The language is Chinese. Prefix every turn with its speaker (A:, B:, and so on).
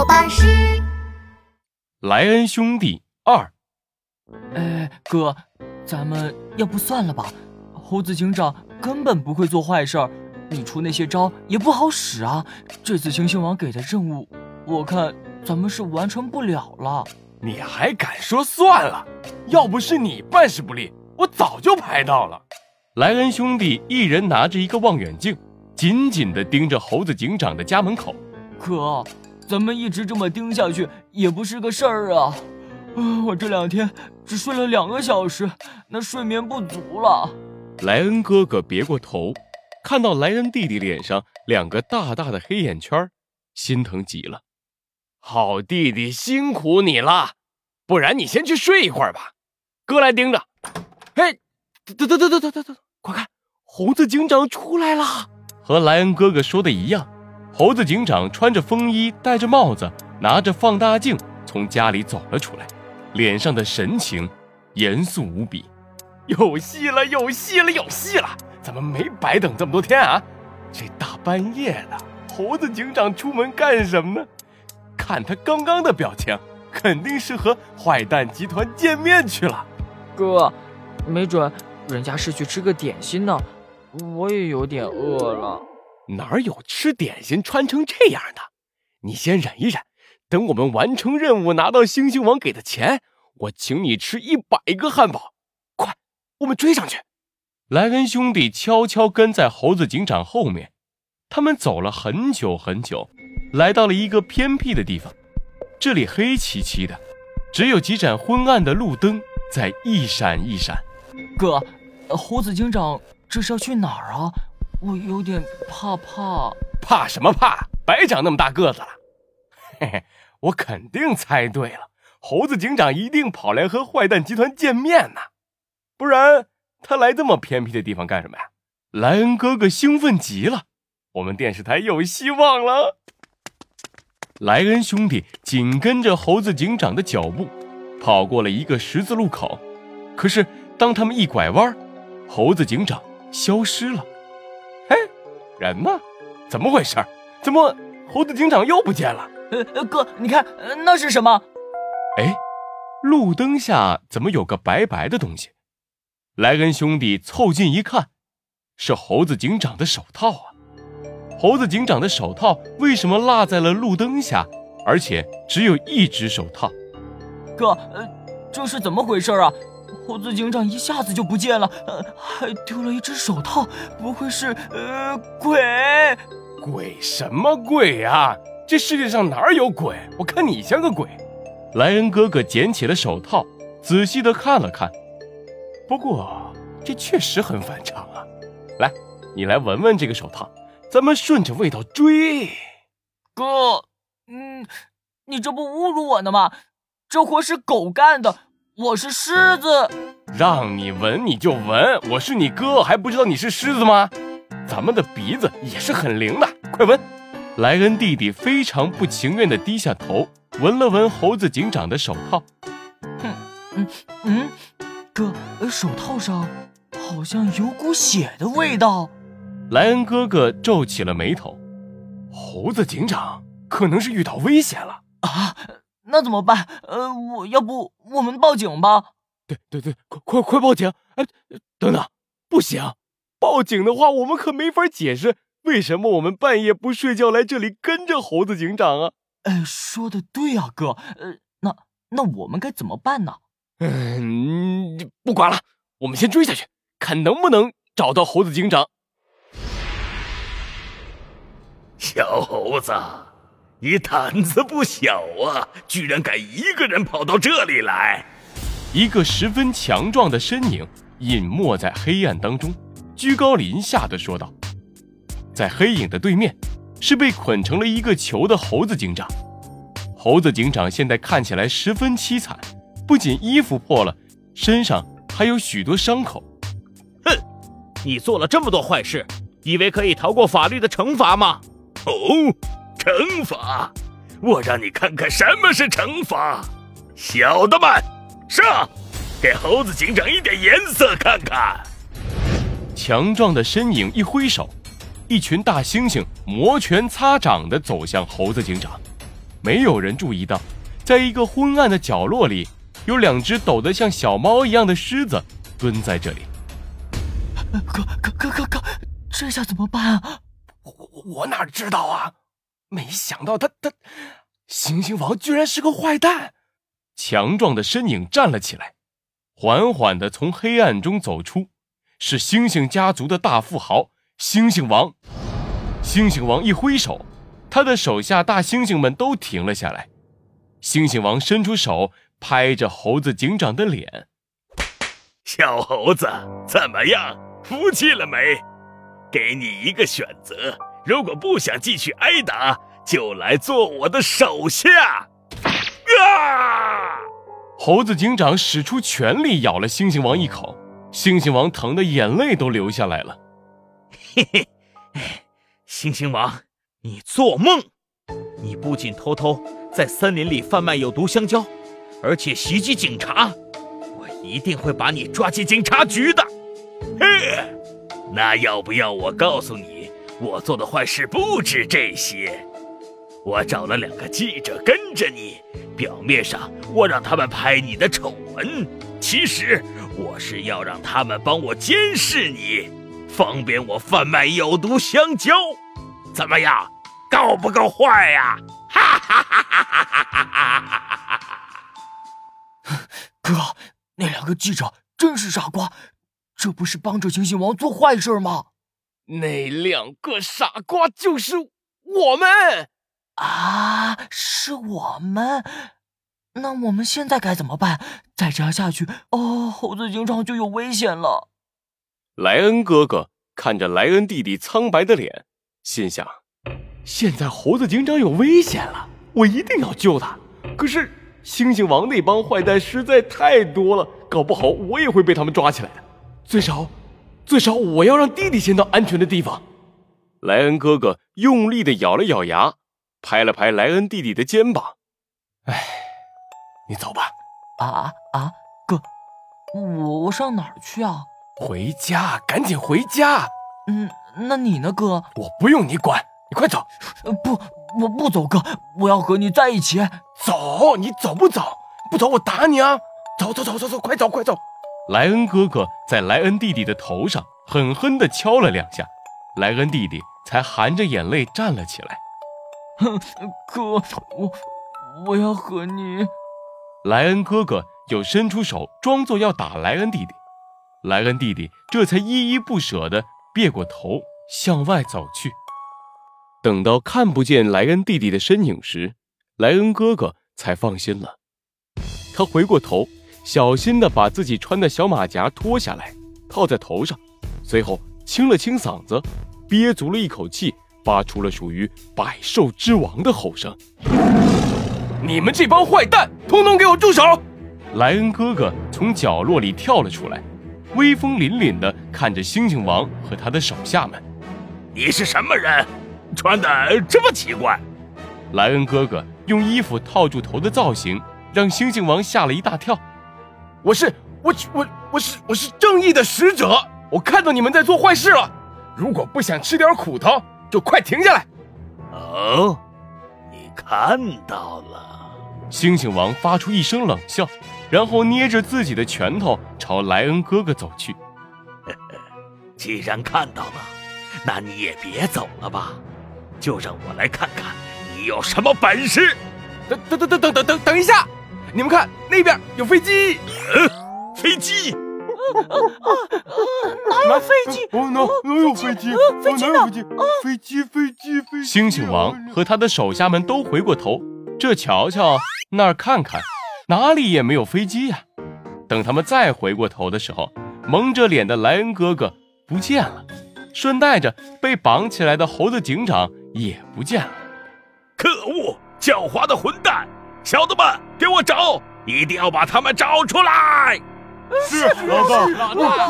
A: 宝巴士。
B: 莱恩兄弟二，
C: 哎，哥，咱们要不算了吧？猴子警长根本不会做坏事儿，你出那些招也不好使啊。这次星星王给的任务，我看咱们是完成不了了。
B: 你还敢说算了？要不是你办事不力，我早就拍到了。莱恩兄弟一人拿着一个望远镜，紧紧地盯着猴子警长的家门口。
C: 哥，咱们一直这么盯下去也不是个事儿啊！啊，我这两天只睡了两个小时，那睡眠不足了。
B: 莱恩哥哥别过头，看到莱恩弟弟脸上两个大大的黑眼圈，心疼极了。好弟弟，辛苦你了，不然你先去睡一会儿吧，哥来盯着。哎，等等等等等等等，快看，猴子警长出来了！和莱恩哥哥说的一样，猴子警长穿着风衣，戴着帽子，拿着放大镜从家里走了出来，脸上的神情严肃无比。有戏了，有戏了，有戏了！咱们没白等这么多天啊！这大半夜的，猴子警长出门干什么呢？看他刚刚的表情，肯定是和坏蛋集团见面去了。
C: 哥，没准人家是去吃个点心呢。我也有点饿了。
B: 哪有吃点心穿成这样的？你先忍一忍，等我们完成任务拿到星星王给的钱，我请你吃一百个汉堡。快，我们追上去！莱恩兄弟悄悄跟在猴子警长后面，他们走了很久很久。来到了一个偏僻的地方，这里黑漆漆的，只有几盏昏暗的路灯在一闪一闪。
C: 哥，猴子警长这是要去哪儿啊？我有点怕怕。
B: 怕什么怕？白长那么大个子了。嘿嘿，我肯定猜对了，猴子警长一定跑来和坏蛋集团见面呢，不然他来这么偏僻的地方干什么呀？莱恩哥哥兴奋极了，我们电视台有希望了。莱恩兄弟紧跟着猴子警长的脚步，跑过了一个十字路口。可是，当他们一拐弯，猴子警长消失了。哎，人呢？怎么回事？怎么猴子警长又不见了？
C: 呃，哥，你看那是什么？
B: 哎，路灯下怎么有个白白的东西？莱恩兄弟凑近一看，是猴子警长的手套啊！猴子警长的手套为什么落在了路灯下，而且只有一只手套？
C: 哥，呃，这是怎么回事啊？猴子警长一下子就不见了，呃，还丢了一只手套，不会是呃鬼？
B: 鬼什么鬼啊？这世界上哪有鬼？我看你像个鬼。莱恩哥哥捡起了手套，仔细的看了看，不过这确实很反常啊。来，你来闻闻这个手套。咱们顺着味道追，
C: 哥，嗯，你这不侮辱我呢吗？这活是狗干的，我是狮子。
B: 让你闻你就闻，我是你哥，还不知道你是狮子吗？咱们的鼻子也是很灵的，快闻！莱恩弟弟非常不情愿地低下头，闻了闻猴子警长的手套。
C: 哼，嗯嗯，哥，手套上好像有股血的味道。
B: 莱恩哥哥皱起了眉头，猴子警长可能是遇到危险了
C: 啊！那怎么办？呃，我要不我们报警吧？
B: 对对对，快快快报警！哎，等等，不行，报警的话我们可没法解释为什么我们半夜不睡觉来这里跟着猴子警长啊！
C: 哎，说的对啊，哥，呃，那那我们该怎么办呢？
B: 嗯，不管了，我们先追下去，看能不能找到猴子警长。
D: 小猴子，你胆子不小啊！居然敢一个人跑到这里来。
B: 一个十分强壮的身影隐没在黑暗当中，居高临下的说道：“在黑影的对面，是被捆成了一个球的猴子警长。猴子警长现在看起来十分凄惨，不仅衣服破了，身上还有许多伤口。
E: 哼，你做了这么多坏事，以为可以逃过法律的惩罚吗？”
D: 哦，惩罚！我让你看看什么是惩罚！小的们，上，给猴子警长一点颜色看看！
B: 强壮的身影一挥手，一群大猩猩摩拳擦掌地走向猴子警长。没有人注意到，在一个昏暗的角落里，有两只抖得像小猫一样的狮子蹲在这里。
C: 哥哥哥哥哥，这下怎么办啊？
B: 我我哪知道啊！没想到他他，猩猩王居然是个坏蛋。强壮的身影站了起来，缓缓的从黑暗中走出，是猩猩家族的大富豪猩猩王。猩猩王一挥手，他的手下大猩猩们都停了下来。猩猩王伸出手拍着猴子警长的脸：“
D: 小猴子，怎么样？服气了没？给你一个选择，如果不想继续挨打，就来做我的手下。”啊！
B: 猴子警长使出全力咬了猩猩王一口，猩猩王疼得眼泪都流下来了。
E: 嘿嘿。猩猩王，你做梦！你不仅偷偷在森林里贩卖有毒香蕉，而且袭击警察，我一定会把你抓进警察局的。
D: 嘿，那要不要我告诉你，我做的坏事不止这些？我找了两个记者跟着你，表面上我让他们拍你的丑闻，其实我是要让他们帮我监视你。方便我贩卖有毒香蕉，怎么样？够不够坏呀？哈哈哈哈哈哈！
C: 哥，那两个记者真是傻瓜，这不是帮着猩猩王做坏事吗？
B: 那两个傻瓜就是我们
C: 啊！是我们？那我们现在该怎么办？再这样下去，哦，猴子警长就有危险了。
B: 莱恩哥哥看着莱恩弟弟苍白的脸，心想：现在猴子警长有危险了，我一定要救他。可是猩猩王那帮坏蛋实在太多了，搞不好我也会被他们抓起来的。最少，最少我要让弟弟先到安全的地方。莱恩哥哥用力的咬了咬牙，拍了拍莱恩弟弟的肩膀：“哎，你走吧。”
C: 啊啊，哥，我我上哪儿去啊？
B: 回家，赶紧回家。
C: 嗯，那你呢，哥？
B: 我不用你管，你快走。
C: 不，我不走，哥，我要和你在一起。
B: 走，你走不走？不走，我打你啊！走走走走走，快走快走！莱恩哥哥在莱恩弟弟的头上狠狠地敲了两下，莱恩弟弟才含着眼泪站了起来。
C: 哥，我我要和你。
B: 莱恩哥哥又伸出手，装作要打莱恩弟弟。莱恩弟弟这才依依不舍地别过头向外走去。等到看不见莱恩弟弟的身影时，莱恩哥哥才放心了。他回过头，小心地把自己穿的小马甲脱下来，套在头上，随后清了清嗓子，憋足了一口气，发出了属于百兽之王的吼声：“你们这帮坏蛋，统统给我住手！”莱恩哥哥从角落里跳了出来。威风凛凛地看着猩猩王和他的手下们，
D: 你是什么人？穿的这么奇怪。
B: 莱恩哥哥用衣服套住头的造型，让猩猩王吓了一大跳。我是我我我是我是正义的使者。我看到你们在做坏事了。如果不想吃点苦头，就快停下来。
D: 哦，你看到了。
B: 猩猩王发出一声冷笑。然后捏着自己的拳头朝莱恩哥哥走去。
D: 既然看到了，那你也别走了吧，就让我来看看你有什么本事。
B: 等等等等等等等等一下，你们看那边有飞机。
D: 飞机？
C: 哪有飞机？
B: 哦，哪哪有飞机？
C: 飞机
B: 呢？飞机飞机飞机！猩猩王和他的手下们都回过头，这瞧瞧，那儿看看。哪里也没有飞机呀！等他们再回过头的时候，蒙着脸的莱恩哥哥不见了，顺带着被绑起来的猴子警长也不见了。
D: 可恶，狡猾的混蛋！小子们，给我找，一定要把他们找出来！
B: 是老大，老大。